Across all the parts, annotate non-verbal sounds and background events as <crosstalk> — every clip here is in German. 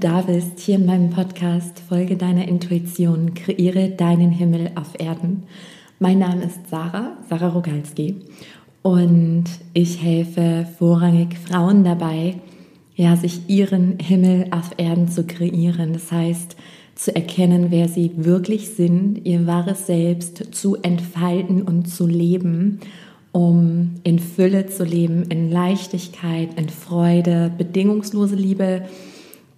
da bist, hier in meinem Podcast Folge deiner Intuition, kreiere deinen Himmel auf Erden. Mein Name ist Sarah, Sarah Rogalski und ich helfe vorrangig Frauen dabei, ja, sich ihren Himmel auf Erden zu kreieren. Das heißt, zu erkennen, wer sie wirklich sind, ihr wahres Selbst zu entfalten und zu leben, um in Fülle zu leben, in Leichtigkeit, in Freude, bedingungslose Liebe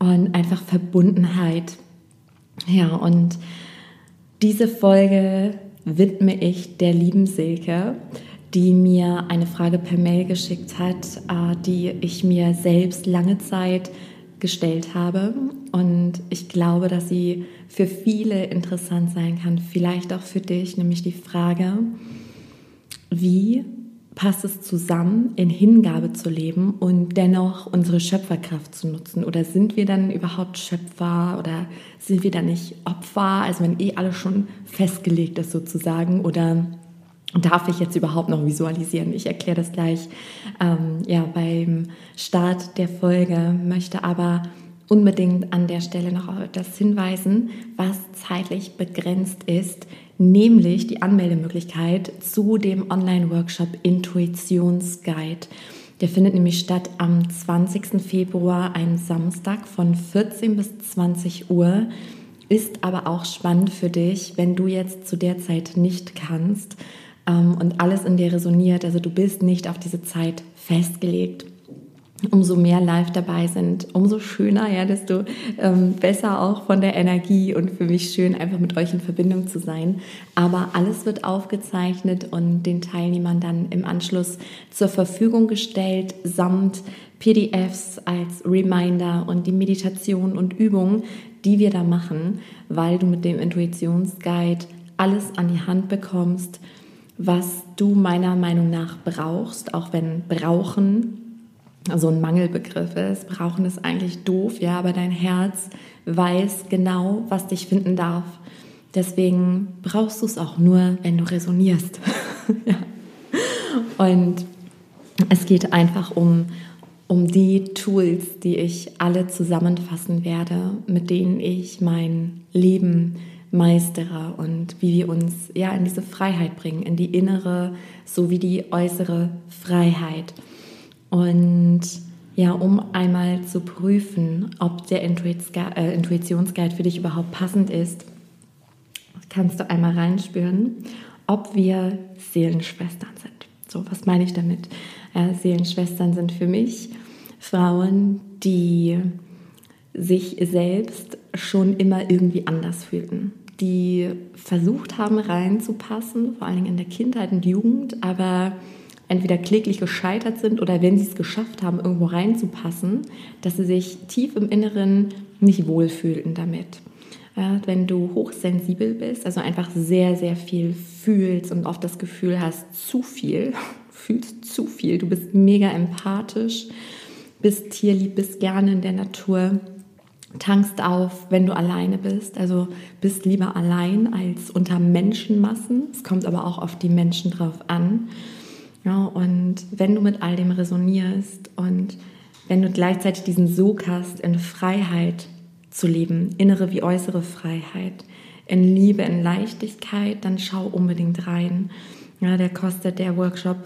und einfach Verbundenheit. Ja, und diese Folge widme ich der lieben Silke, die mir eine Frage per Mail geschickt hat, äh, die ich mir selbst lange Zeit gestellt habe. Und ich glaube, dass sie für viele interessant sein kann, vielleicht auch für dich, nämlich die Frage, wie passt es zusammen, in Hingabe zu leben und dennoch unsere Schöpferkraft zu nutzen? Oder sind wir dann überhaupt Schöpfer oder sind wir dann nicht Opfer? Also wenn eh alles schon festgelegt ist sozusagen oder darf ich jetzt überhaupt noch visualisieren? Ich erkläre das gleich ähm, ja, beim Start der Folge, möchte aber unbedingt an der Stelle noch auf etwas hinweisen, was zeitlich begrenzt ist, nämlich die Anmeldemöglichkeit zu dem Online-Workshop Intuitionsguide. Der findet nämlich statt am 20. Februar, ein Samstag von 14 bis 20 Uhr. Ist aber auch spannend für dich, wenn du jetzt zu der Zeit nicht kannst ähm, und alles in dir resoniert. Also du bist nicht auf diese Zeit festgelegt umso mehr live dabei sind, umso schöner, ja, desto ähm, besser auch von der Energie und für mich schön, einfach mit euch in Verbindung zu sein. Aber alles wird aufgezeichnet und den Teilnehmern dann im Anschluss zur Verfügung gestellt, samt PDFs als Reminder und die Meditation und Übungen, die wir da machen, weil du mit dem Intuitionsguide alles an die Hand bekommst, was du meiner Meinung nach brauchst, auch wenn brauchen so ein Mangelbegriff ist. Brauchen ist eigentlich doof, ja, aber dein Herz weiß genau, was dich finden darf. Deswegen brauchst du es auch nur, wenn du resonierst. <laughs> ja. Und es geht einfach um, um die Tools, die ich alle zusammenfassen werde, mit denen ich mein Leben meistere und wie wir uns ja in diese Freiheit bringen, in die innere sowie die äußere Freiheit. Und ja, um einmal zu prüfen, ob der äh, Intuitionsguide für dich überhaupt passend ist, kannst du einmal reinspüren, ob wir Seelenschwestern sind. So, was meine ich damit? Äh, Seelenschwestern sind für mich Frauen, die sich selbst schon immer irgendwie anders fühlten, die versucht haben reinzupassen, vor allen Dingen in der Kindheit und Jugend, aber entweder kläglich gescheitert sind oder wenn sie es geschafft haben, irgendwo reinzupassen, dass sie sich tief im Inneren nicht wohlfühlten damit. Ja, wenn du hochsensibel bist, also einfach sehr, sehr viel fühlst und oft das Gefühl hast, zu viel, <laughs> fühlst zu viel, du bist mega empathisch, bist tierlieb, bist gerne in der Natur, tankst auf, wenn du alleine bist, also bist lieber allein als unter Menschenmassen. Es kommt aber auch auf die Menschen drauf an. Ja, und wenn du mit all dem resonierst und wenn du gleichzeitig diesen Sog hast, in Freiheit zu leben, innere wie äußere Freiheit, in Liebe, in Leichtigkeit, dann schau unbedingt rein. Ja, der kostet der Workshop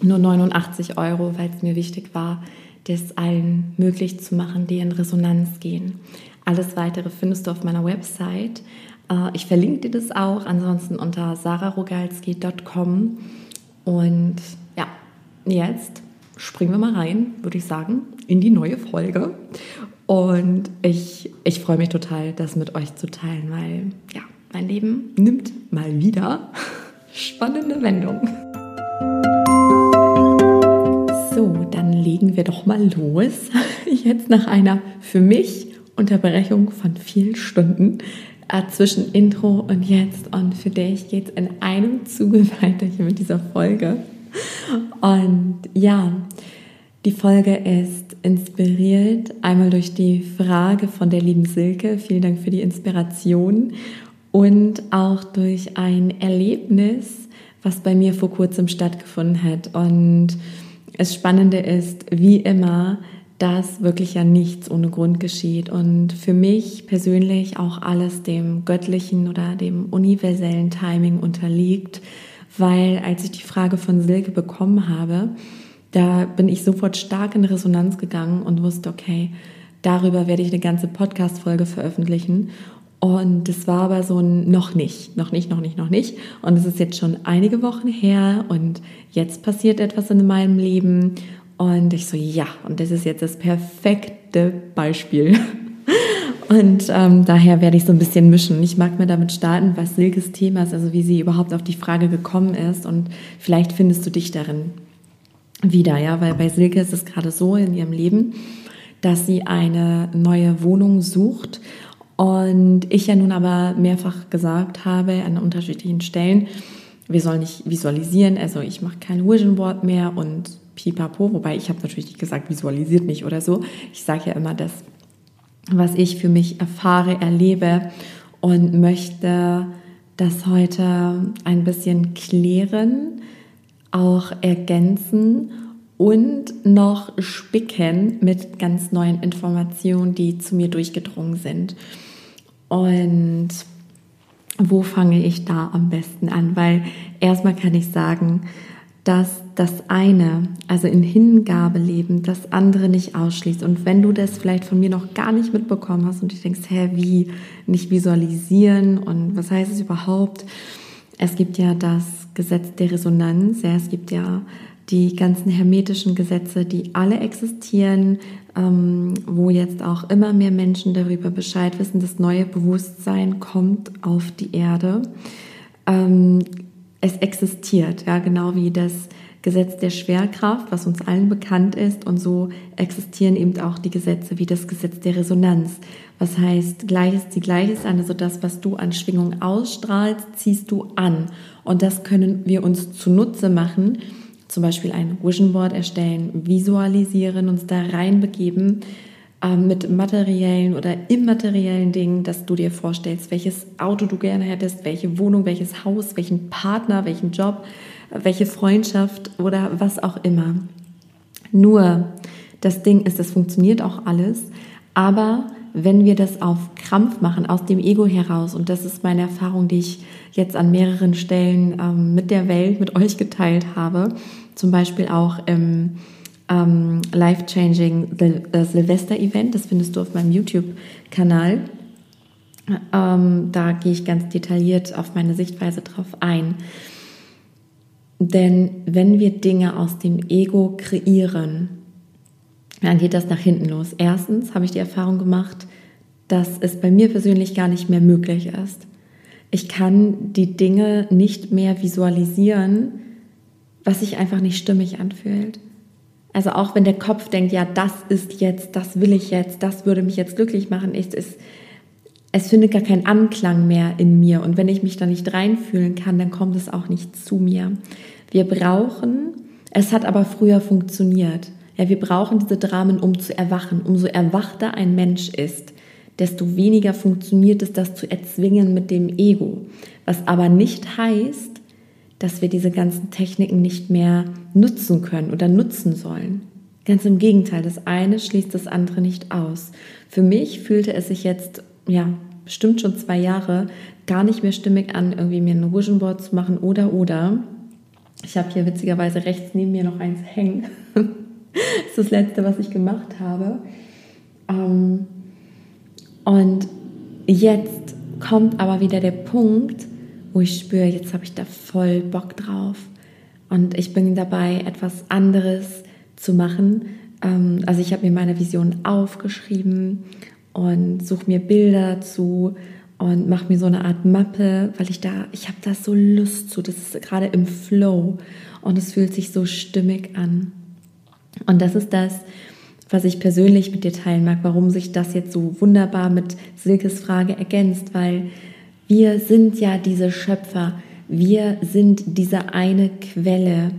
nur 89 Euro, weil es mir wichtig war, das allen möglich zu machen, die in Resonanz gehen. Alles weitere findest du auf meiner Website. Äh, ich verlinke dir das auch, ansonsten unter sararogalski.com. Und ja, jetzt springen wir mal rein, würde ich sagen, in die neue Folge. Und ich, ich freue mich total, das mit euch zu teilen, weil ja, mein Leben nimmt mal wieder <laughs> spannende Wendung. So, dann legen wir doch mal los. <laughs> Jetzt nach einer für mich Unterbrechung von vielen Stunden zwischen Intro und jetzt. Und für dich geht es in einem Zuge <laughs> weiter hier mit dieser Folge. Und ja, die Folge ist inspiriert einmal durch die Frage von der lieben Silke. Vielen Dank für die Inspiration. Und auch durch ein Erlebnis, was bei mir vor kurzem stattgefunden hat. Und das Spannende ist, wie immer, dass wirklich ja nichts ohne Grund geschieht und für mich persönlich auch alles dem göttlichen oder dem universellen Timing unterliegt, weil als ich die Frage von Silke bekommen habe, da bin ich sofort stark in Resonanz gegangen und wusste, okay, darüber werde ich eine ganze Podcast-Folge veröffentlichen. Und es war aber so ein noch nicht, noch nicht, noch nicht, noch nicht. Und es ist jetzt schon einige Wochen her und jetzt passiert etwas in meinem Leben. Und ich so, ja, und das ist jetzt das perfekte Beispiel. Und ähm, daher werde ich so ein bisschen mischen. Ich mag mir damit starten, was Silkes Thema ist, also wie sie überhaupt auf die Frage gekommen ist. Und vielleicht findest du dich darin wieder, ja, weil bei Silke ist es gerade so in ihrem Leben, dass sie eine neue Wohnung sucht. Und ich ja nun aber mehrfach gesagt habe an unterschiedlichen Stellen, wir sollen nicht visualisieren, also ich mache kein Vision Board mehr und pipapo, wobei ich habe natürlich nicht gesagt, visualisiert nicht oder so. Ich sage ja immer das, was ich für mich erfahre, erlebe und möchte das heute ein bisschen klären auch ergänzen und noch spicken mit ganz neuen Informationen, die zu mir durchgedrungen sind. Und wo fange ich da am besten an? Weil erstmal kann ich sagen, dass das eine, also in Hingabe leben, das andere nicht ausschließt. Und wenn du das vielleicht von mir noch gar nicht mitbekommen hast und du denkst, hä, wie nicht visualisieren und was heißt es überhaupt? Es gibt ja das Gesetz der Resonanz. Ja, es gibt ja die ganzen hermetischen Gesetze, die alle existieren, ähm, wo jetzt auch immer mehr Menschen darüber Bescheid wissen, das neue Bewusstsein kommt auf die Erde. Ähm, es existiert, ja, genau wie das Gesetz der Schwerkraft, was uns allen bekannt ist. Und so existieren eben auch die Gesetze wie das Gesetz der Resonanz. Was heißt, Gleiches zieht Gleiches an. Also das, was du an Schwingung ausstrahlst, ziehst du an. Und das können wir uns zunutze machen. Zum Beispiel ein Vision Board erstellen, visualisieren, uns da reinbegeben mit materiellen oder immateriellen Dingen, dass du dir vorstellst, welches Auto du gerne hättest, welche Wohnung, welches Haus, welchen Partner, welchen Job welche Freundschaft oder was auch immer. Nur das Ding ist, das funktioniert auch alles, aber wenn wir das auf Krampf machen, aus dem Ego heraus, und das ist meine Erfahrung, die ich jetzt an mehreren Stellen ähm, mit der Welt, mit euch geteilt habe, zum Beispiel auch im ähm, Life-Changing äh, Silvester-Event, das findest du auf meinem YouTube-Kanal. Ähm, da gehe ich ganz detailliert auf meine Sichtweise drauf ein. Denn wenn wir Dinge aus dem Ego kreieren, dann geht das nach hinten los. Erstens habe ich die Erfahrung gemacht, dass es bei mir persönlich gar nicht mehr möglich ist. Ich kann die Dinge nicht mehr visualisieren, was sich einfach nicht stimmig anfühlt. Also auch wenn der Kopf denkt, ja, das ist jetzt, das will ich jetzt, das würde mich jetzt glücklich machen, ist es, es findet gar keinen Anklang mehr in mir. Und wenn ich mich da nicht reinfühlen kann, dann kommt es auch nicht zu mir. Wir brauchen, es hat aber früher funktioniert. Ja, wir brauchen diese Dramen, um zu erwachen. Umso erwachter ein Mensch ist, desto weniger funktioniert es, das zu erzwingen mit dem Ego. Was aber nicht heißt, dass wir diese ganzen Techniken nicht mehr nutzen können oder nutzen sollen. Ganz im Gegenteil, das eine schließt das andere nicht aus. Für mich fühlte es sich jetzt, ja, bestimmt schon zwei Jahre gar nicht mehr stimmig an, irgendwie mir ein Vision Board zu machen oder oder. Ich habe hier witzigerweise rechts neben mir noch eins hängen. <laughs> das ist das letzte, was ich gemacht habe. Ähm, und jetzt kommt aber wieder der Punkt, wo ich spüre, jetzt habe ich da voll Bock drauf. Und ich bin dabei, etwas anderes zu machen. Ähm, also ich habe mir meine Vision aufgeschrieben und suche mir Bilder zu und mache mir so eine Art Mappe, weil ich da, ich habe da so Lust zu. Das ist gerade im Flow und es fühlt sich so stimmig an. Und das ist das, was ich persönlich mit dir teilen mag, warum sich das jetzt so wunderbar mit Silkes Frage ergänzt, weil wir sind ja diese Schöpfer, wir sind diese eine Quelle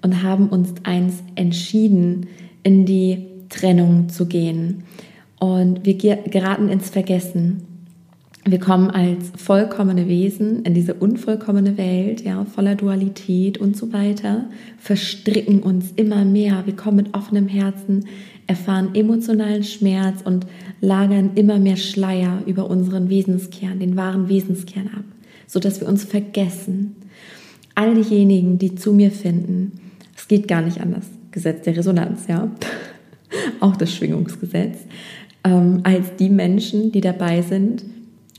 und haben uns eins entschieden, in die Trennung zu gehen. Und wir geraten ins Vergessen. wir kommen als vollkommene Wesen in diese unvollkommene Welt, ja, voller Dualität und so weiter, verstricken uns immer mehr. Wir kommen mit offenem Herzen, erfahren emotionalen Schmerz und lagern immer mehr Schleier über unseren Wesenskern, den wahren Wesenskern ab, sodass wir uns vergessen. All diejenigen, die zu mir finden, es geht gar nicht anders, Gesetz der Resonanz, ja, <laughs> auch das Schwingungsgesetz, ähm, als die Menschen, die dabei sind,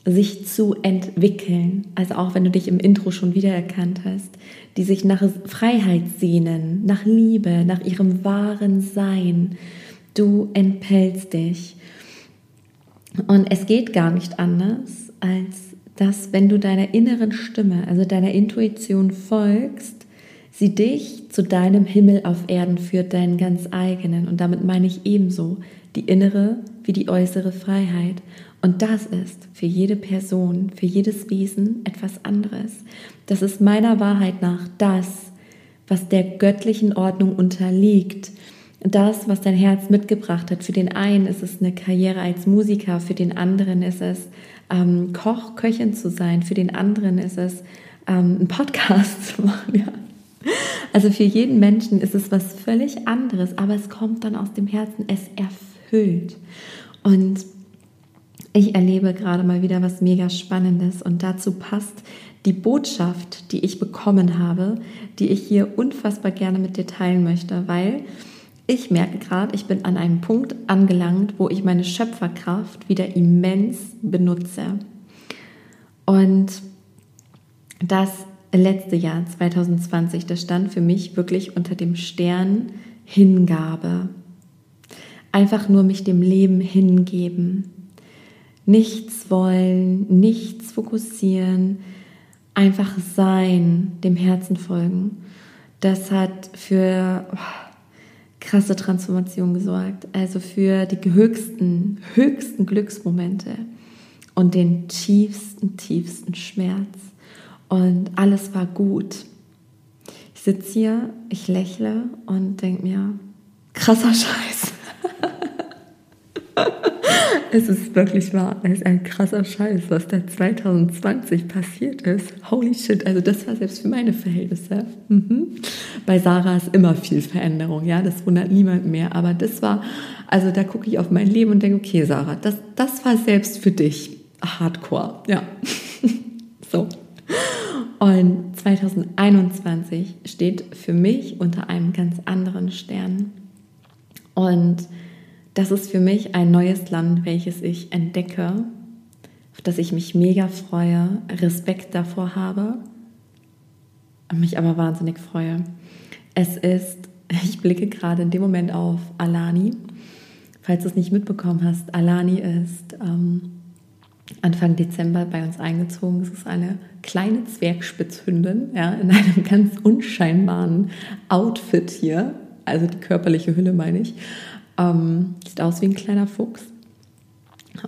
sich zu entwickeln. Also auch wenn du dich im Intro schon wiedererkannt hast, die sich nach Freiheit sehnen, nach Liebe, nach ihrem wahren Sein. Du entpellst dich. Und es geht gar nicht anders, als dass wenn du deiner inneren Stimme, also deiner Intuition folgst, sie dich zu deinem Himmel auf Erden führt, deinen ganz eigenen. Und damit meine ich ebenso die innere wie die äußere Freiheit. Und das ist für jede Person, für jedes Wesen etwas anderes. Das ist meiner Wahrheit nach das, was der göttlichen Ordnung unterliegt. Das, was dein Herz mitgebracht hat. Für den einen ist es eine Karriere als Musiker, für den anderen ist es ähm, Koch, Köchin zu sein, für den anderen ist es ähm, einen Podcast <laughs> zu machen. Ja. Also für jeden Menschen ist es was völlig anderes, aber es kommt dann aus dem Herzen, es erfüllt. Und ich erlebe gerade mal wieder was mega Spannendes und dazu passt die Botschaft, die ich bekommen habe, die ich hier unfassbar gerne mit dir teilen möchte, weil ich merke gerade, ich bin an einem Punkt angelangt, wo ich meine Schöpferkraft wieder immens benutze. Und das letzte Jahr 2020, das stand für mich wirklich unter dem Stern Hingabe. Einfach nur mich dem Leben hingeben nichts wollen, nichts fokussieren, einfach sein, dem Herzen folgen. Das hat für oh, krasse Transformation gesorgt, also für die höchsten, höchsten Glücksmomente und den tiefsten, tiefsten Schmerz. Und alles war gut. Ich sitze hier, ich lächle und denke mir, krasser Scheiß. <laughs> Es ist wirklich wahr. Es ist ein krasser Scheiß, was da 2020 passiert ist. Holy shit. Also das war selbst für meine Verhältnisse. Mhm. Bei Sarah ist immer viel Veränderung. Ja, das wundert niemand mehr. Aber das war, also da gucke ich auf mein Leben und denke, okay, Sarah, das, das war selbst für dich Hardcore. Ja. <laughs> so. Und 2021 steht für mich unter einem ganz anderen Stern. Und das ist für mich ein neues Land, welches ich entdecke, auf das ich mich mega freue, Respekt davor habe, mich aber wahnsinnig freue. Es ist, <laughs> ich blicke gerade in dem Moment auf Alani. Falls du es nicht mitbekommen hast, Alani ist ähm, Anfang Dezember bei uns eingezogen. Es ist eine kleine Zwergspitzhündin ja, in <laughs> einem ganz unscheinbaren Outfit hier, also die körperliche Hülle meine ich. Ähm, sieht aus wie ein kleiner Fuchs.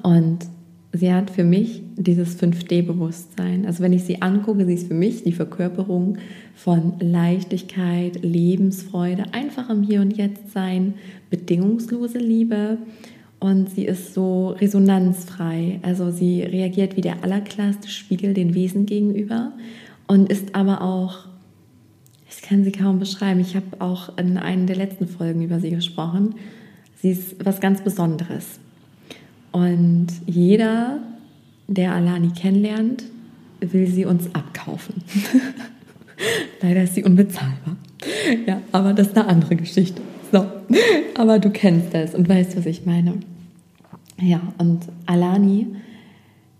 Und sie hat für mich dieses 5D-Bewusstsein. Also wenn ich sie angucke, sie ist für mich die Verkörperung von Leichtigkeit, Lebensfreude, einfachem Hier und Jetzt sein, bedingungslose Liebe. Und sie ist so resonanzfrei. Also sie reagiert wie der allerklarste Spiegel den Wesen gegenüber und ist aber auch, ich kann sie kaum beschreiben, ich habe auch in einer der letzten Folgen über sie gesprochen, Sie ist was ganz Besonderes. Und jeder, der Alani kennenlernt, will sie uns abkaufen. <laughs> Leider ist sie unbezahlbar. Ja, aber das ist eine andere Geschichte. So, aber du kennst das und weißt, was ich meine. Ja, und Alani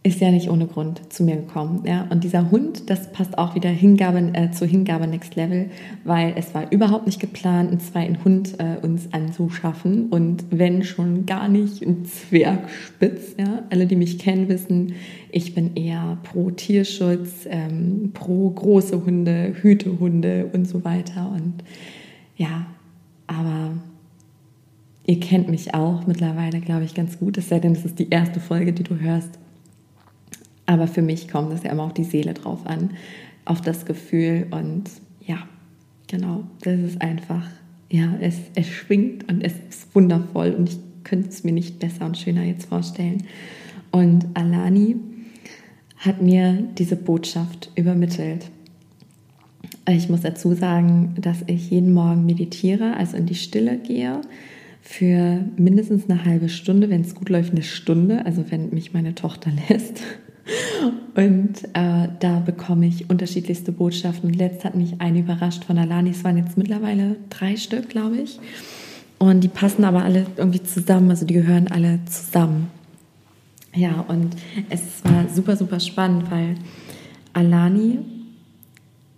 ist ja nicht ohne Grund zu mir gekommen. Ja? Und dieser Hund, das passt auch wieder Hingabe, äh, zu Hingabe Next Level, weil es war überhaupt nicht geplant, einen zweiten Hund äh, uns anzuschaffen. Und wenn schon gar nicht ein Zwergspitz. Ja? Alle, die mich kennen, wissen, ich bin eher pro Tierschutz, ähm, pro große Hunde, Hütehunde und so weiter. Und ja, aber ihr kennt mich auch mittlerweile, glaube ich, ganz gut. Es sei denn, es ist die erste Folge, die du hörst aber für mich kommt es ja immer auf die Seele drauf an, auf das Gefühl und ja, genau, das ist einfach, ja, es, es schwingt und es ist wundervoll und ich könnte es mir nicht besser und schöner jetzt vorstellen. Und Alani hat mir diese Botschaft übermittelt. Ich muss dazu sagen, dass ich jeden Morgen meditiere, also in die Stille gehe für mindestens eine halbe Stunde, wenn es gut läuft, eine Stunde, also wenn mich meine Tochter <laughs> lässt. Und äh, da bekomme ich unterschiedlichste Botschaften. Letzt hat mich eine überrascht von Alani. Es waren jetzt mittlerweile drei Stück, glaube ich. Und die passen aber alle irgendwie zusammen, also die gehören alle zusammen. Ja, und es war super, super spannend, weil Alani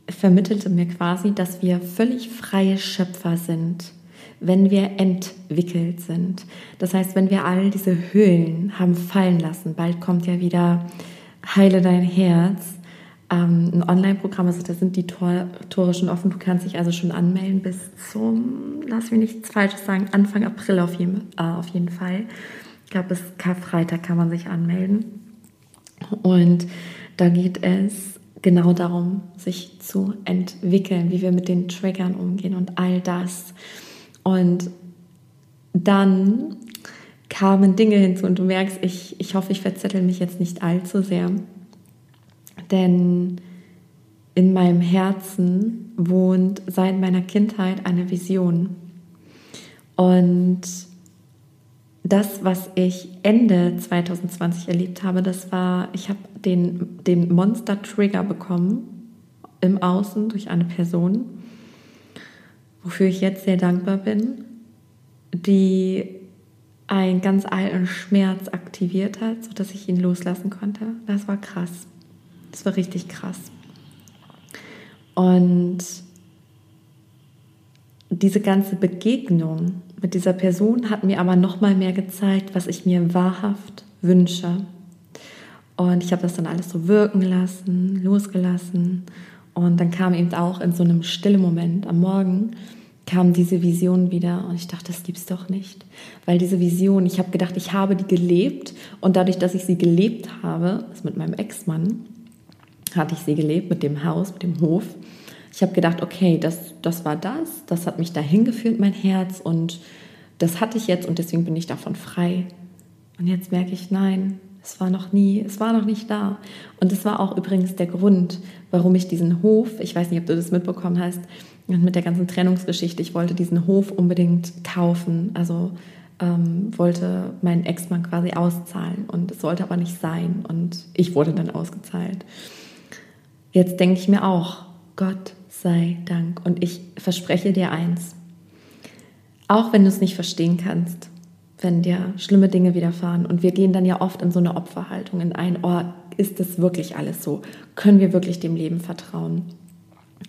vermittelte mir quasi, dass wir völlig freie Schöpfer sind, wenn wir entwickelt sind. Das heißt, wenn wir all diese Hüllen haben fallen lassen, bald kommt ja wieder Heile dein Herz, ähm, ein Online-Programm, also da sind die Tor, Tore schon offen. Du kannst dich also schon anmelden bis zum, lass mich nichts Falsches sagen, Anfang April auf jeden, äh, auf jeden Fall. Ich glaube, bis Karfreitag kann man sich anmelden. Und da geht es genau darum, sich zu entwickeln, wie wir mit den Triggern umgehen und all das. Und dann kamen Dinge hinzu und du merkst, ich, ich hoffe, ich verzettel mich jetzt nicht allzu sehr. Denn in meinem Herzen wohnt seit meiner Kindheit eine Vision. Und das, was ich Ende 2020 erlebt habe, das war, ich habe den, den Monster-Trigger bekommen im Außen durch eine Person, wofür ich jetzt sehr dankbar bin, die einen ganz alten Schmerz aktiviert hat, sodass ich ihn loslassen konnte. Das war krass. Das war richtig krass. Und diese ganze Begegnung mit dieser Person hat mir aber noch mal mehr gezeigt, was ich mir wahrhaft wünsche. Und ich habe das dann alles so wirken lassen, losgelassen. Und dann kam eben auch in so einem stillen Moment am Morgen kam diese Vision wieder und ich dachte, das gibt's doch nicht, weil diese Vision, ich habe gedacht, ich habe die gelebt und dadurch, dass ich sie gelebt habe, das mit meinem Ex-Mann, hatte ich sie gelebt mit dem Haus, mit dem Hof. Ich habe gedacht, okay, das, das war das, das hat mich dahin geführt, mein Herz und das hatte ich jetzt und deswegen bin ich davon frei. Und jetzt merke ich, nein, es war noch nie, es war noch nicht da. Und es war auch übrigens der Grund, warum ich diesen Hof, ich weiß nicht, ob du das mitbekommen hast, und mit der ganzen Trennungsgeschichte, ich wollte diesen Hof unbedingt kaufen, also ähm, wollte meinen Ex-Mann quasi auszahlen und es sollte aber nicht sein und ich wurde dann ausgezahlt. Jetzt denke ich mir auch, Gott sei Dank und ich verspreche dir eins, auch wenn du es nicht verstehen kannst, wenn dir schlimme Dinge widerfahren und wir gehen dann ja oft in so eine Opferhaltung, in ein, oh, ist das wirklich alles so? Können wir wirklich dem Leben vertrauen?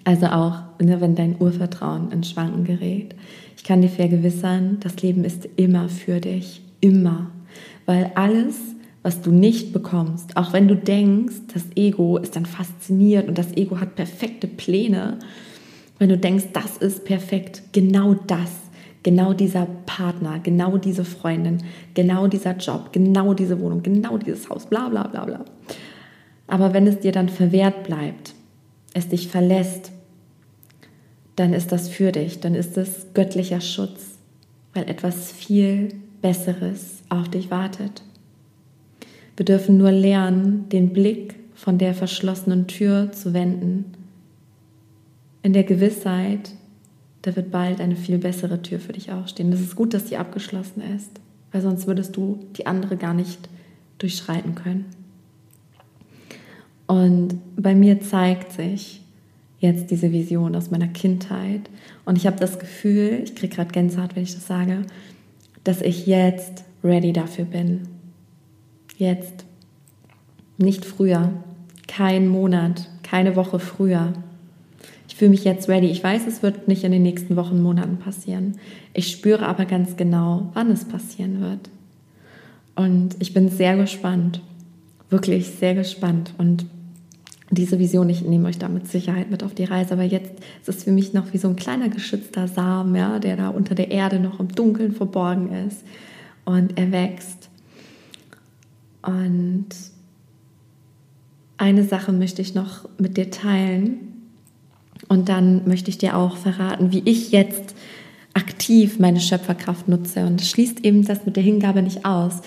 Also auch, ne, wenn dein Urvertrauen in Schwanken gerät. Ich kann dir vergewissern, das Leben ist immer für dich. Immer. Weil alles, was du nicht bekommst, auch wenn du denkst, das Ego ist dann fasziniert und das Ego hat perfekte Pläne, wenn du denkst, das ist perfekt, genau das, genau dieser Partner, genau diese Freundin, genau dieser Job, genau diese Wohnung, genau dieses Haus, bla bla bla bla. Aber wenn es dir dann verwehrt bleibt, es dich verlässt, dann ist das für dich, dann ist es göttlicher Schutz, weil etwas viel Besseres auf dich wartet. Wir dürfen nur lernen, den Blick von der verschlossenen Tür zu wenden, in der Gewissheit, da wird bald eine viel bessere Tür für dich aufstehen. Es ist gut, dass sie abgeschlossen ist, weil sonst würdest du die andere gar nicht durchschreiten können. Und bei mir zeigt sich jetzt diese Vision aus meiner Kindheit. Und ich habe das Gefühl, ich kriege gerade Gänsehaut, wenn ich das sage, dass ich jetzt ready dafür bin. Jetzt. Nicht früher. Kein Monat, keine Woche früher. Ich fühle mich jetzt ready. Ich weiß, es wird nicht in den nächsten Wochen, Monaten passieren. Ich spüre aber ganz genau, wann es passieren wird. Und ich bin sehr gespannt. Wirklich sehr gespannt. Und diese Vision, ich nehme euch da mit Sicherheit mit auf die Reise, aber jetzt ist es für mich noch wie so ein kleiner geschützter Samen, ja, der da unter der Erde noch im Dunkeln verborgen ist und er wächst. Und eine Sache möchte ich noch mit dir teilen und dann möchte ich dir auch verraten, wie ich jetzt aktiv meine Schöpferkraft nutze und schließt eben das mit der Hingabe nicht aus.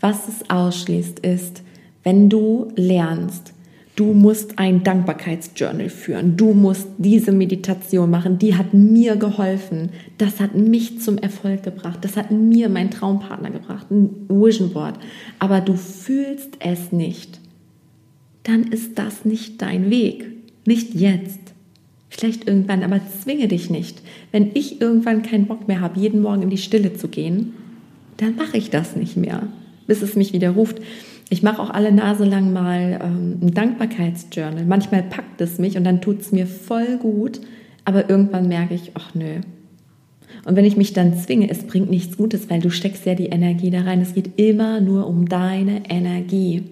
Was es ausschließt, ist, Wenn du lernst, du musst ein Dankbarkeitsjournal führen, du musst diese Meditation machen, die hat mir geholfen, das hat mich zum Erfolg gebracht, das hat mir mein Traumpartner gebracht, ein Vision Board, aber du fühlst es nicht, dann ist das nicht dein Weg, nicht jetzt. Vielleicht irgendwann, aber zwinge dich nicht. Wenn ich irgendwann keinen Bock mehr habe, jeden Morgen in die Stille zu gehen, dann mache ich das nicht mehr, bis es mich wieder ruft. Ich mache auch alle Nase lang mal ähm, ein Dankbarkeitsjournal. Manchmal packt es mich und dann tut es mir voll gut, aber irgendwann merke ich, ach nö. Und wenn ich mich dann zwinge, es bringt nichts Gutes, weil du steckst ja die Energie da rein. Es geht immer nur um deine Energie.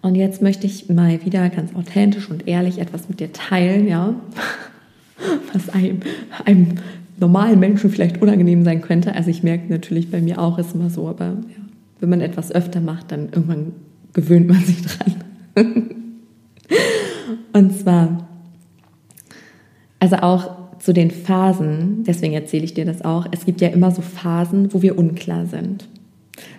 Und jetzt möchte ich mal wieder ganz authentisch und ehrlich etwas mit dir teilen, ja, <laughs> was einem, einem normalen Menschen vielleicht unangenehm sein könnte. Also ich merke natürlich bei mir auch, ist immer so, aber ja, wenn man etwas öfter macht, dann irgendwann gewöhnt man sich dran. und zwar, also auch zu den Phasen, deswegen erzähle ich dir das auch, es gibt ja immer so Phasen, wo wir unklar sind.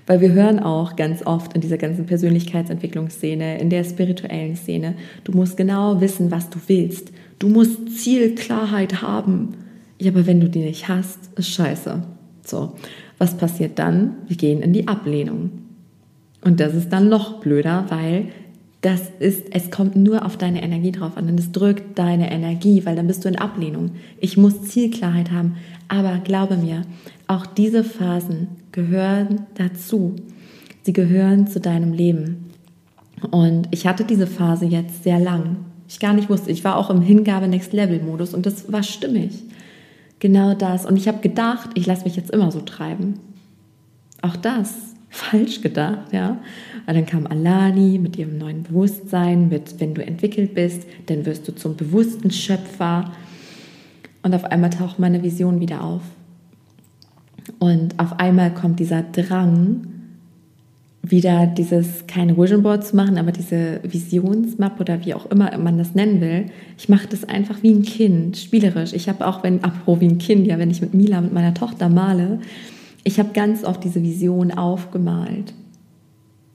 Weil wir hören auch ganz oft in dieser ganzen Persönlichkeitsentwicklungsszene, in der spirituellen Szene, du musst genau wissen, was du willst. Du musst Zielklarheit haben. Ja, aber wenn du die nicht hast, ist scheiße. So, was passiert dann? Wir gehen in die Ablehnung. Und das ist dann noch blöder, weil das ist, es kommt nur auf deine Energie drauf an und es drückt deine Energie, weil dann bist du in Ablehnung. Ich muss Zielklarheit haben. Aber glaube mir, auch diese Phasen gehören dazu. Sie gehören zu deinem Leben. Und ich hatte diese Phase jetzt sehr lang. Ich gar nicht wusste. Ich war auch im Hingabe Next Level Modus und das war stimmig. Genau das. Und ich habe gedacht, ich lasse mich jetzt immer so treiben. Auch das <laughs> falsch gedacht, ja. Aber dann kam Alani mit ihrem neuen Bewusstsein, mit wenn du entwickelt bist, dann wirst du zum bewussten Schöpfer. Und auf einmal taucht meine Vision wieder auf. Und auf einmal kommt dieser Drang, wieder dieses keine Vision Board zu machen, aber diese Visionsmap oder wie auch immer man das nennen will. Ich mache das einfach wie ein Kind, spielerisch. Ich habe auch, wenn, apropos wie ein Kind, ja, wenn ich mit Mila, mit meiner Tochter male, ich habe ganz oft diese Vision aufgemalt.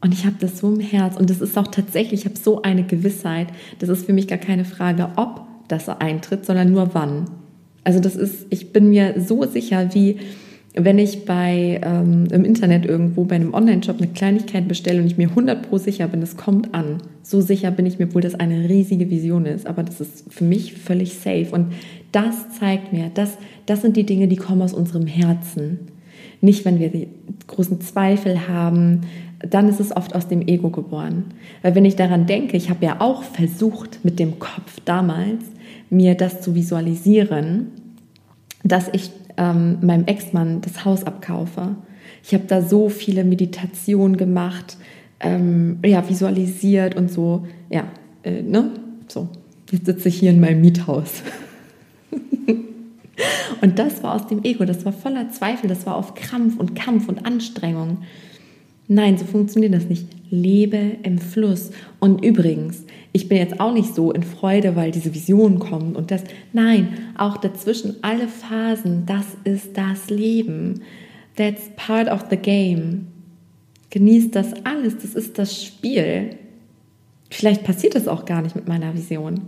Und ich habe das so im Herz. Und das ist auch tatsächlich, ich habe so eine Gewissheit. Das ist für mich gar keine Frage, ob das eintritt, sondern nur wann. Also das ist, ich bin mir so sicher, wie wenn ich bei, ähm, im Internet irgendwo bei einem Online-Shop eine Kleinigkeit bestelle und ich mir 100 pro sicher bin, es kommt an. So sicher bin ich mir, obwohl das eine riesige Vision ist. Aber das ist für mich völlig safe. Und das zeigt mir, das, das sind die Dinge, die kommen aus unserem Herzen. Nicht, wenn wir die großen Zweifel haben, dann ist es oft aus dem Ego geboren. Weil wenn ich daran denke, ich habe ja auch versucht, mit dem Kopf damals, mir das zu visualisieren, dass ich ähm, meinem Ex-Mann das Haus abkaufe. Ich habe da so viele Meditationen gemacht, ähm, ja, visualisiert und so, ja, äh, ne? So, jetzt sitze ich hier in meinem Miethaus. <laughs> und das war aus dem Ego, das war voller Zweifel, das war auf Krampf und Kampf und Anstrengung. Nein, so funktioniert das nicht. Lebe im Fluss. Und übrigens, ich bin jetzt auch nicht so in Freude, weil diese Visionen kommen und das. Nein, auch dazwischen alle Phasen, das ist das Leben. That's part of the game. Genießt das alles, das ist das Spiel. Vielleicht passiert das auch gar nicht mit meiner Vision.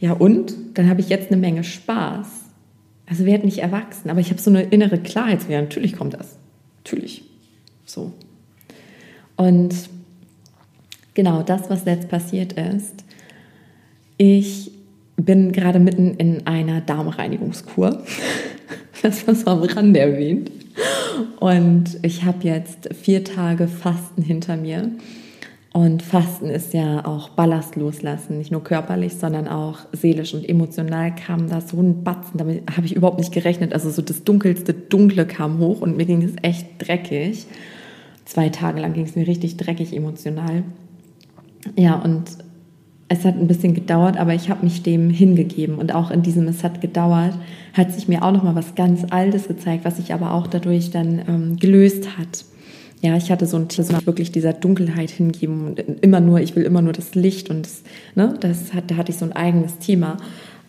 Ja, und? Dann habe ich jetzt eine Menge Spaß. Also werde nicht erwachsen, aber ich habe so eine innere Klarheit. Ja, natürlich kommt das. Natürlich. So. Und genau das, was jetzt passiert ist, ich bin gerade mitten in einer Darmreinigungskur. <laughs> Das war so am Rande erwähnt. Und ich habe jetzt vier Tage Fasten hinter mir. Und Fasten ist ja auch Ballast loslassen, nicht nur körperlich, sondern auch seelisch und emotional kam da so ein Batzen, damit habe ich überhaupt nicht gerechnet. Also so das dunkelste Dunkle kam hoch und mir ging es echt dreckig zwei Tage lang ging es mir richtig dreckig emotional. Ja, und es hat ein bisschen gedauert, aber ich habe mich dem hingegeben. Und auch in diesem Es hat gedauert, hat sich mir auch noch mal was ganz Altes gezeigt, was sich aber auch dadurch dann ähm, gelöst hat. Ja, ich hatte so ein Thema, wirklich dieser Dunkelheit hingeben und immer nur, ich will immer nur das Licht und das, ne, das hat, da hatte ich so ein eigenes Thema.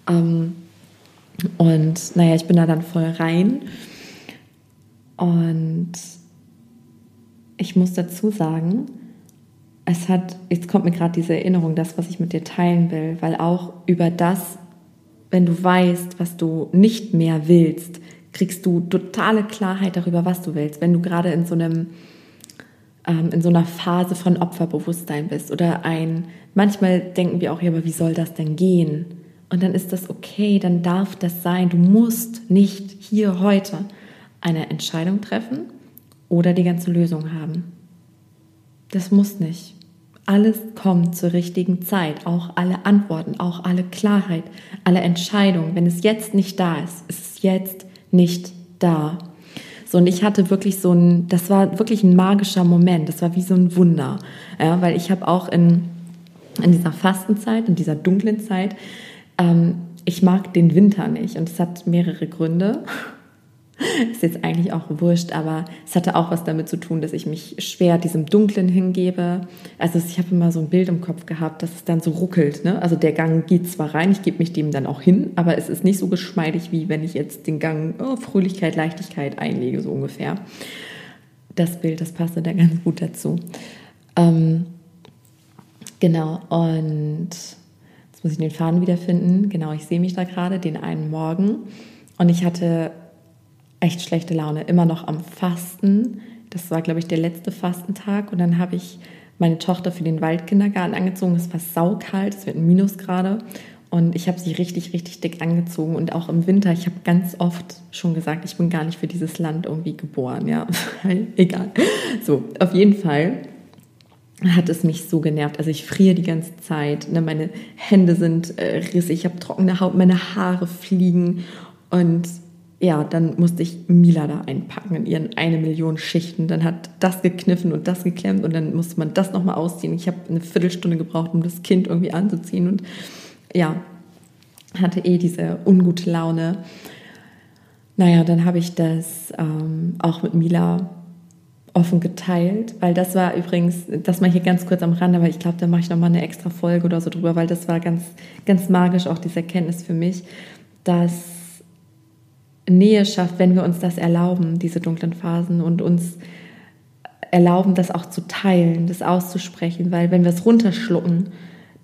Ähm, und naja, ich bin da dann voll rein. Und ich muss dazu sagen, es hat, jetzt kommt mir gerade diese Erinnerung, das, was ich mit dir teilen will, weil auch über das, wenn du weißt, was du nicht mehr willst, kriegst du totale Klarheit darüber, was du willst. Wenn du gerade in so einem ähm, in so einer Phase von Opferbewusstsein bist oder ein, manchmal denken wir auch, ja, aber wie soll das denn gehen? Und dann ist das okay, dann darf das sein. Du musst nicht hier heute eine Entscheidung treffen oder die ganze Lösung haben. Das muss nicht. Alles kommt zur richtigen Zeit, auch alle Antworten, auch alle Klarheit, alle Entscheidungen. Wenn es jetzt nicht da ist, ist es jetzt nicht da. So, und ich hatte wirklich so ein, das war wirklich ein magischer Moment, das war wie so ein Wunder. Ja, weil ich habe auch in, in dieser Fastenzeit, in dieser dunklen Zeit, ähm, ich mag den Winter nicht und es hat mehrere Gründe. <laughs> Ist jetzt eigentlich auch wurscht, aber es hatte auch was damit zu tun, dass ich mich schwer diesem Dunklen hingebe. Also ich habe immer so ein Bild im Kopf gehabt, dass es dann so ruckelt. Ne? Also der Gang geht zwar rein, ich gebe mich dem dann auch hin, aber es ist nicht so geschmeidig, wie wenn ich jetzt den Gang oh, Fröhlichkeit, Leichtigkeit einlege, so ungefähr. Das Bild, das passte da ganz gut dazu. Ähm, genau, und jetzt muss ich den Faden wiederfinden. Genau, ich sehe mich da gerade, den einen Morgen. Und ich hatte echt schlechte Laune, immer noch am Fasten. Das war, glaube ich, der letzte Fastentag. Und dann habe ich meine Tochter für den Waldkindergarten angezogen. Es war saukalt, es wird ein Minusgrade. Und ich habe sie richtig, richtig dick angezogen. Und auch im Winter, ich habe ganz oft schon gesagt, ich bin gar nicht für dieses Land irgendwie geboren. Ja, <laughs> egal. So, auf jeden Fall hat es mich so genervt. Also ich friere die ganze Zeit. Ne? Meine Hände sind äh, rissig, ich habe trockene Haut, meine Haare fliegen. Und ja, dann musste ich Mila da einpacken in ihren eine Million Schichten. Dann hat das gekniffen und das geklemmt und dann musste man das nochmal ausziehen. Ich habe eine Viertelstunde gebraucht, um das Kind irgendwie anzuziehen und ja, hatte eh diese ungute Laune. Naja, dann habe ich das ähm, auch mit Mila offen geteilt, weil das war übrigens, das mal hier ganz kurz am Rande, aber ich glaube, da mache ich nochmal eine extra Folge oder so drüber, weil das war ganz, ganz magisch auch diese Erkenntnis für mich, dass Nähe schafft, wenn wir uns das erlauben, diese dunklen Phasen und uns erlauben, das auch zu teilen, das auszusprechen, weil wenn wir es runterschlucken,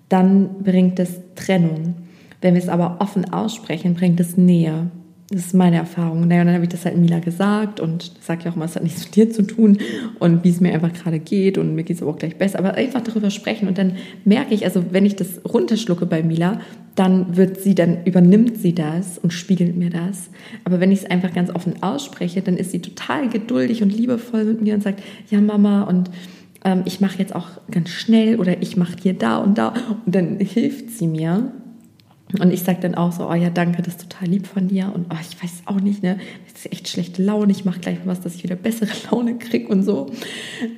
dann bringt es Trennung. Wenn wir es aber offen aussprechen, bringt es Nähe. Das ist meine Erfahrung. Naja, und dann habe ich das halt Mila gesagt und sage ja auch immer, es hat nichts mit dir zu tun und wie es mir einfach gerade geht und mir geht es aber auch gleich besser. Aber einfach darüber sprechen und dann merke ich, also wenn ich das runterschlucke bei Mila, dann wird sie, dann übernimmt sie das und spiegelt mir das. Aber wenn ich es einfach ganz offen ausspreche, dann ist sie total geduldig und liebevoll mit mir und sagt, ja Mama und ähm, ich mache jetzt auch ganz schnell oder ich mache hier da und da und dann hilft sie mir und ich sage dann auch so, oh ja, danke, das ist total lieb von dir. Und oh, ich weiß auch nicht, ne, das ist echt schlechte Laune. Ich mache gleich was, dass ich wieder bessere <laughs> Laune kriege und so.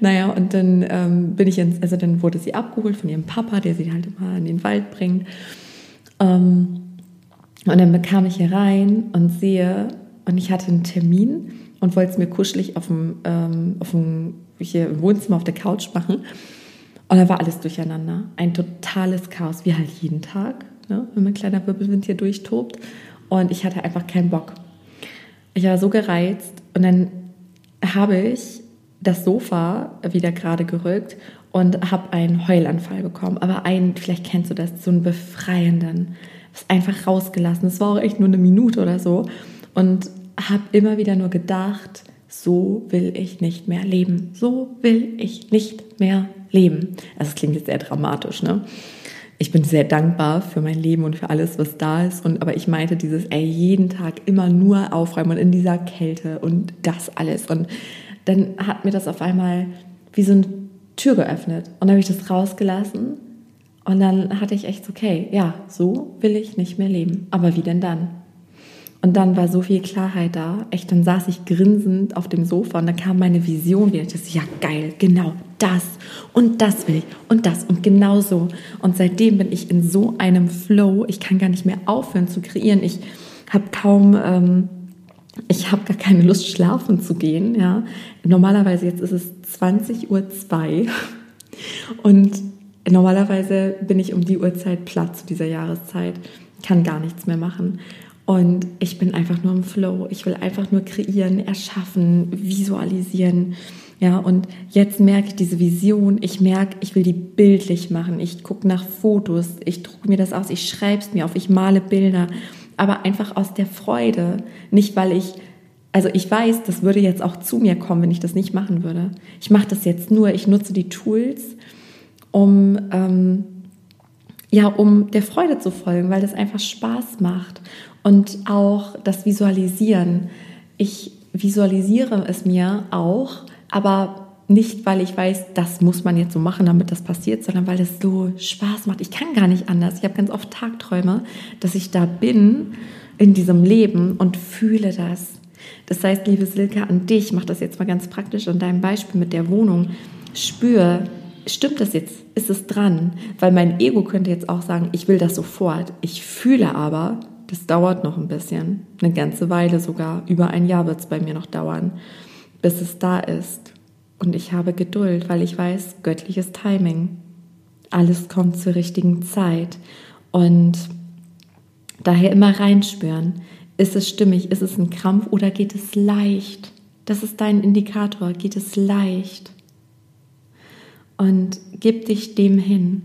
Naja, und dann ähm, bin ich ins, also dann wurde sie abgeholt von ihrem Papa, der sie halt immer in den Wald bringt. Ähm, und dann bekam ich hier rein und sehe, und ich hatte einen Termin und wollte es mir kuschelig auf dem, ähm, auf dem hier im Wohnzimmer auf der Couch machen. Und da war alles durcheinander. Ein totales Chaos, wie halt jeden Tag ne, wenn mein kleiner Wirbelwind hier durchtobt. Und ich hatte einfach keinen Bock. Ich war so gereizt und dann habe ich das Sofa wieder gerade gerückt und habe einen Heulanfall bekommen. Aber einen, vielleicht kennst du das, so einen befreienden. Das einfach rausgelassen. Es war auch echt nur eine Minute oder so. Und habe immer wieder nur gedacht, so will ich nicht mehr leben. So will ich nicht mehr leben. Also es klingt jetzt sehr dramatisch, ne? Ich bin sehr dankbar für mein Leben und für alles, was da ist. Und aber ich meinte dieses, ey, jeden Tag immer nur aufräumen und in dieser Kälte und das alles. Und dann hat mir das auf einmal wie so eine Tür geöffnet. Und dann habe ich das rausgelassen. Und dann hatte ich echt okay, ja, so will ich nicht mehr leben. Aber wie denn dann? Und dann war so viel Klarheit da. Echt, dann saß ich grinsend auf dem Sofa und dann kam meine Vision wieder. Ich dachte, ja, geil, genau das und das will ich und das und genau so. Und seitdem bin ich in so einem Flow. Ich kann gar nicht mehr aufhören zu kreieren. Ich habe kaum, ähm, ich habe gar keine Lust, schlafen zu gehen. Ja. Normalerweise, jetzt ist es 20.02 Uhr und normalerweise bin ich um die Uhrzeit platt zu dieser Jahreszeit, kann gar nichts mehr machen. Und ich bin einfach nur im Flow. Ich will einfach nur kreieren, erschaffen, visualisieren Ja, und jetzt merke ich diese Vision, ich merke, ich will die bildlich machen. Ich gucke nach Fotos, ich drucke mir das aus, ich schreibe es mir auf, ich male Bilder, aber einfach aus der Freude. Nicht, weil ich, also ich weiß, das würde jetzt auch zu mir kommen, wenn ich das nicht machen würde. Ich mache das jetzt nur, ich nutze die Tools, um, ähm, ja, um der Freude zu folgen, weil das einfach Spaß macht. Und auch das Visualisieren. Ich visualisiere es mir auch aber nicht, weil ich weiß, das muss man jetzt so machen, damit das passiert, sondern weil es so Spaß macht. Ich kann gar nicht anders. Ich habe ganz oft Tagträume, dass ich da bin in diesem Leben und fühle das. Das heißt, liebe Silke, an dich, mach das jetzt mal ganz praktisch an deinem Beispiel mit der Wohnung. Spür, stimmt das jetzt? Ist es dran? Weil mein Ego könnte jetzt auch sagen, ich will das sofort. Ich fühle aber, das dauert noch ein bisschen, eine ganze Weile sogar. Über ein Jahr wird es bei mir noch dauern bis es da ist. Und ich habe Geduld, weil ich weiß, göttliches Timing. Alles kommt zur richtigen Zeit. Und daher immer reinspüren. Ist es stimmig? Ist es ein Krampf oder geht es leicht? Das ist dein Indikator. Geht es leicht? Und gib dich dem hin.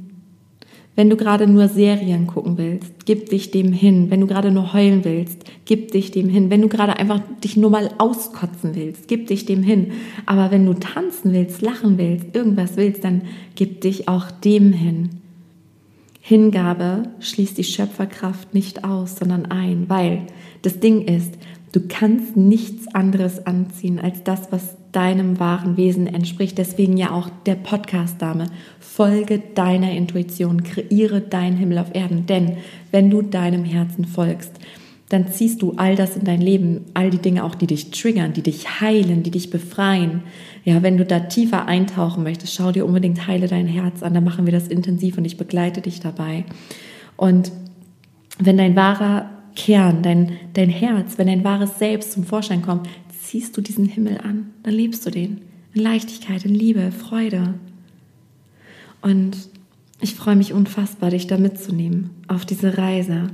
Wenn du gerade nur Serien gucken willst, gib dich dem hin. Wenn du gerade nur heulen willst, gib dich dem hin. Wenn du gerade einfach dich nur mal auskotzen willst, gib dich dem hin. Aber wenn du tanzen willst, lachen willst, irgendwas willst, dann gib dich auch dem hin. Hingabe schließt die Schöpferkraft nicht aus, sondern ein, weil das Ding ist, du kannst nichts anderes anziehen als das, was deinem wahren Wesen entspricht. Deswegen ja auch der Podcast-Dame. Folge deiner Intuition, kreiere deinen Himmel auf Erden. Denn wenn du deinem Herzen folgst, dann ziehst du all das in dein Leben, all die Dinge auch, die dich triggern, die dich heilen, die dich befreien. Ja, wenn du da tiefer eintauchen möchtest, schau dir unbedingt Heile dein Herz an, dann machen wir das intensiv und ich begleite dich dabei. Und wenn dein wahrer Kern, dein, dein Herz, wenn dein wahres Selbst zum Vorschein kommt, ziehst du diesen Himmel an, dann lebst du den. In Leichtigkeit, in Liebe, Freude. Und ich freue mich unfassbar, dich da mitzunehmen auf diese Reise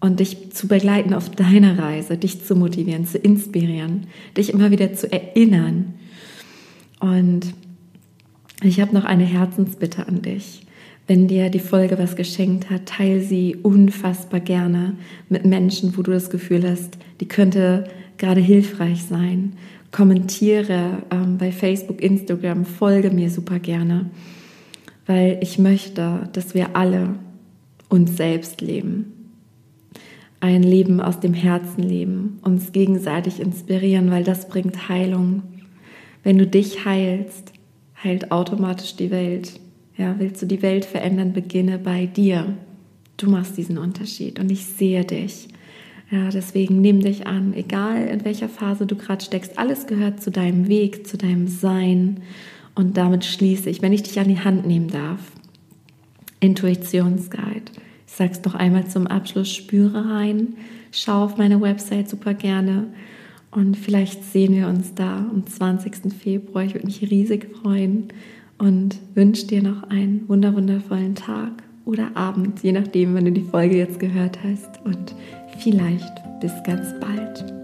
und dich zu begleiten auf deiner Reise, dich zu motivieren, zu inspirieren, dich immer wieder zu erinnern. Und ich habe noch eine Herzensbitte an dich. Wenn dir die Folge was geschenkt hat, teile sie unfassbar gerne mit Menschen, wo du das Gefühl hast, die könnte gerade hilfreich sein. Kommentiere ähm, bei Facebook, Instagram, folge mir super gerne, weil ich möchte, dass wir alle uns selbst leben. Ein Leben aus dem Herzen leben, uns gegenseitig inspirieren, weil das bringt Heilung. Wenn du dich heilst, heilt automatisch die Welt. Ja, willst du die Welt verändern, beginne bei dir. Du machst diesen Unterschied und ich sehe dich. Ja, deswegen nimm dich an, egal in welcher Phase du gerade steckst. Alles gehört zu deinem Weg, zu deinem Sein. Und damit schließe ich, wenn ich dich an die Hand nehmen darf. Intuitionsguide. Ich sage es doch einmal zum Abschluss, spüre rein, schau auf meine Website super gerne und vielleicht sehen wir uns da am 20. Februar. Ich würde mich riesig freuen und wünsche dir noch einen wundervollen Tag oder Abend, je nachdem, wenn du die Folge jetzt gehört hast. Und vielleicht bis ganz bald.